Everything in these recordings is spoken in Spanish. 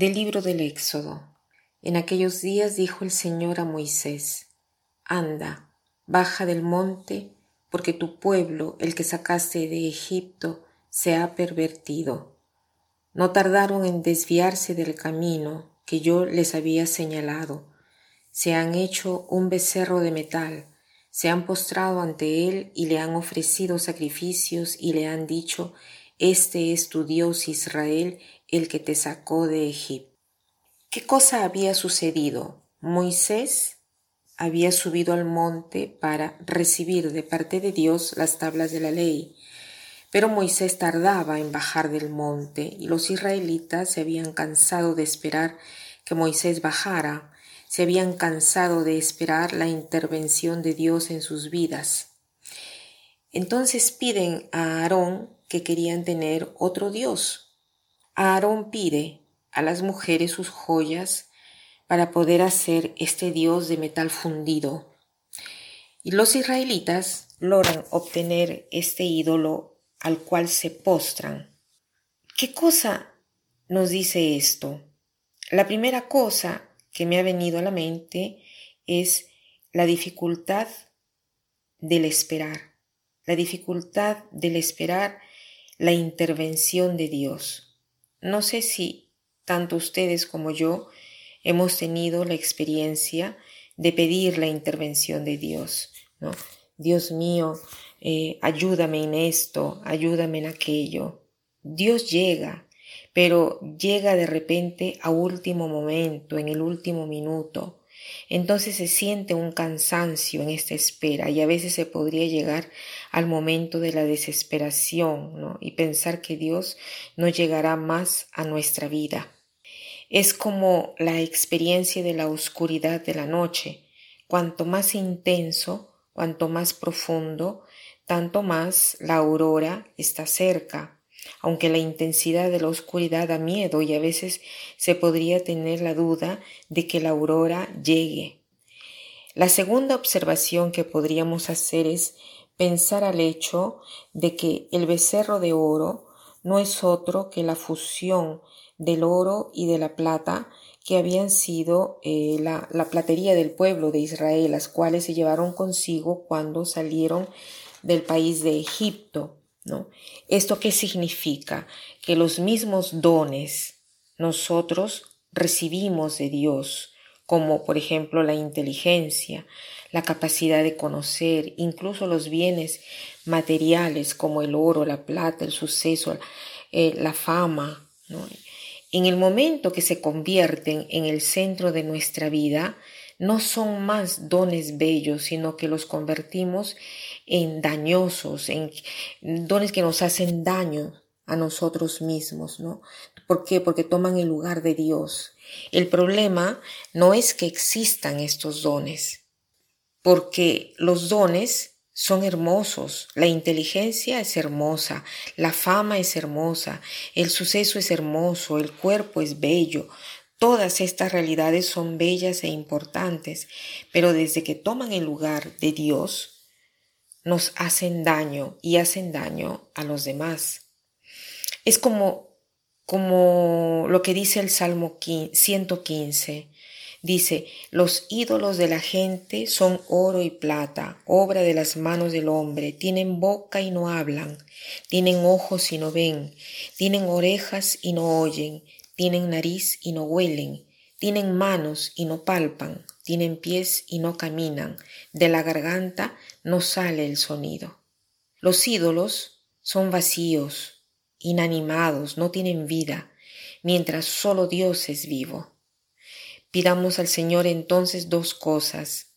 Del libro del Éxodo. En aquellos días dijo el Señor a Moisés, Anda, baja del monte, porque tu pueblo, el que sacaste de Egipto, se ha pervertido. No tardaron en desviarse del camino que yo les había señalado. Se han hecho un becerro de metal, se han postrado ante él y le han ofrecido sacrificios y le han dicho, Este es tu Dios Israel, el que te sacó de Egipto. ¿Qué cosa había sucedido? Moisés había subido al monte para recibir de parte de Dios las tablas de la ley. Pero Moisés tardaba en bajar del monte y los israelitas se habían cansado de esperar que Moisés bajara, se habían cansado de esperar la intervención de Dios en sus vidas. Entonces piden a Aarón que querían tener otro Dios, Aarón pide a las mujeres sus joyas para poder hacer este dios de metal fundido. Y los israelitas logran obtener este ídolo al cual se postran. ¿Qué cosa nos dice esto? La primera cosa que me ha venido a la mente es la dificultad del esperar, la dificultad del esperar la intervención de Dios. No sé si tanto ustedes como yo hemos tenido la experiencia de pedir la intervención de Dios, ¿no? Dios mío, eh, ayúdame en esto, ayúdame en aquello. Dios llega, pero llega de repente a último momento, en el último minuto. Entonces se siente un cansancio en esta espera y a veces se podría llegar al momento de la desesperación y pensar que Dios no llegará más a nuestra vida. Es como la experiencia de la oscuridad de la noche. Cuanto más intenso, cuanto más profundo, tanto más la aurora está cerca aunque la intensidad de la oscuridad da miedo y a veces se podría tener la duda de que la aurora llegue. La segunda observación que podríamos hacer es pensar al hecho de que el becerro de oro no es otro que la fusión del oro y de la plata que habían sido eh, la, la platería del pueblo de Israel, las cuales se llevaron consigo cuando salieron del país de Egipto. ¿Esto qué significa? Que los mismos dones nosotros recibimos de Dios, como por ejemplo la inteligencia, la capacidad de conocer, incluso los bienes materiales como el oro, la plata, el suceso, eh, la fama. En el momento que se convierten en el centro de nuestra vida, no son más dones bellos, sino que los convertimos en dañosos, en dones que nos hacen daño a nosotros mismos, ¿no? ¿Por qué? Porque toman el lugar de Dios. El problema no es que existan estos dones, porque los dones son hermosos, la inteligencia es hermosa, la fama es hermosa, el suceso es hermoso, el cuerpo es bello, Todas estas realidades son bellas e importantes, pero desde que toman el lugar de Dios, nos hacen daño y hacen daño a los demás. Es como, como lo que dice el Salmo 115. Dice, los ídolos de la gente son oro y plata, obra de las manos del hombre, tienen boca y no hablan, tienen ojos y no ven, tienen orejas y no oyen, tienen nariz y no huelen, tienen manos y no palpan, tienen pies y no caminan, de la garganta no sale el sonido. Los ídolos son vacíos, inanimados, no tienen vida, mientras solo Dios es vivo. Pidamos al Señor entonces dos cosas,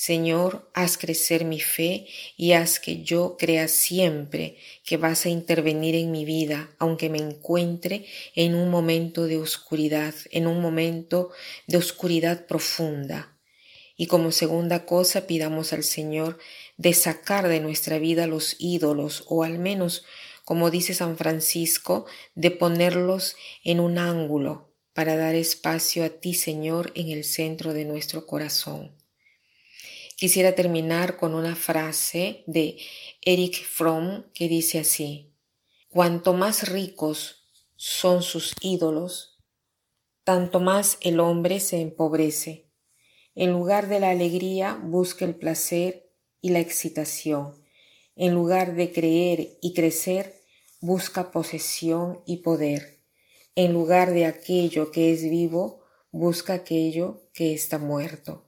Señor, haz crecer mi fe y haz que yo crea siempre que vas a intervenir en mi vida, aunque me encuentre en un momento de oscuridad, en un momento de oscuridad profunda. Y como segunda cosa, pidamos al Señor de sacar de nuestra vida los ídolos, o al menos, como dice San Francisco, de ponerlos en un ángulo para dar espacio a ti, Señor, en el centro de nuestro corazón. Quisiera terminar con una frase de Eric Fromm que dice así, cuanto más ricos son sus ídolos, tanto más el hombre se empobrece. En lugar de la alegría busca el placer y la excitación. En lugar de creer y crecer, busca posesión y poder. En lugar de aquello que es vivo, busca aquello que está muerto.